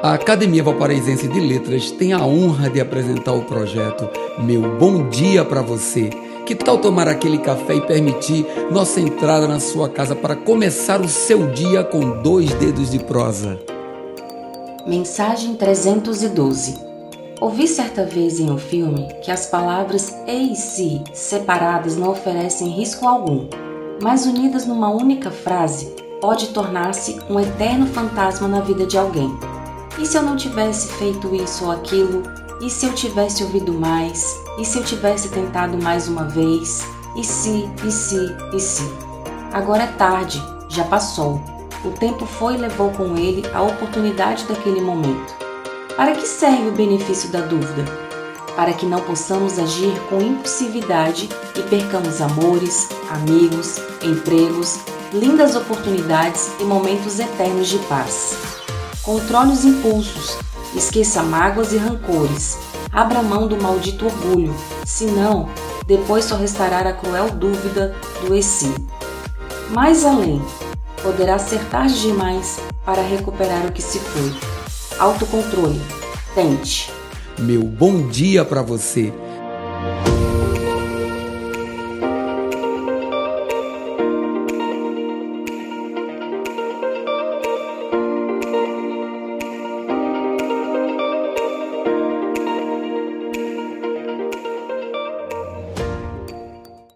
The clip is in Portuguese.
A Academia Valparaísense de Letras tem a honra de apresentar o projeto Meu Bom Dia para Você. Que tal tomar aquele café e permitir nossa entrada na sua casa para começar o seu dia com dois dedos de prosa? Mensagem 312 Ouvi certa vez em um filme que as palavras e e se separadas não oferecem risco algum, mas unidas numa única frase pode tornar-se um eterno fantasma na vida de alguém. E se eu não tivesse feito isso ou aquilo? E se eu tivesse ouvido mais? E se eu tivesse tentado mais uma vez? E se, e se, e se? Agora é tarde, já passou. O tempo foi e levou com ele a oportunidade daquele momento. Para que serve o benefício da dúvida? Para que não possamos agir com impulsividade e percamos amores, amigos, empregos, lindas oportunidades e momentos eternos de paz. Controle os impulsos, esqueça mágoas e rancores, abra mão do maldito orgulho, senão, depois só restará a cruel dúvida do e si. Mais além, poderá ser tarde demais para recuperar o que se foi. Autocontrole. Tente. Meu bom dia para você.